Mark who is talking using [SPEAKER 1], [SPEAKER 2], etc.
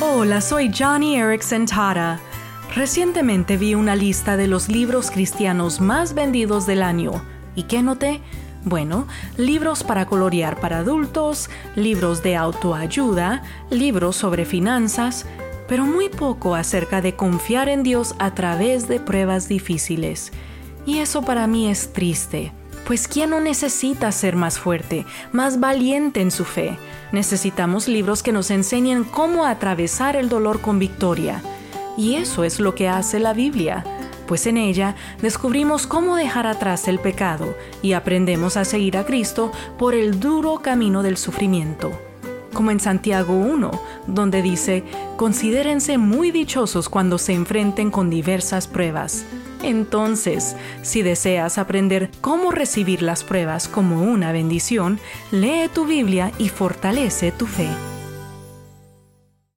[SPEAKER 1] Hola, soy Johnny Erickson Tara. Recientemente vi una lista de los libros cristianos más vendidos del año. ¿Y qué noté? Bueno, libros para colorear para adultos, libros de autoayuda, libros sobre finanzas, pero muy poco acerca de confiar en Dios a través de pruebas difíciles. Y eso para mí es triste, pues ¿quién no necesita ser más fuerte, más valiente en su fe? Necesitamos libros que nos enseñen cómo atravesar el dolor con victoria. Y eso es lo que hace la Biblia pues en ella descubrimos cómo dejar atrás el pecado y aprendemos a seguir a Cristo por el duro camino del sufrimiento. Como en Santiago 1, donde dice, considérense muy dichosos cuando se enfrenten con diversas pruebas. Entonces, si deseas aprender cómo recibir las pruebas como una bendición, lee tu Biblia y fortalece tu fe.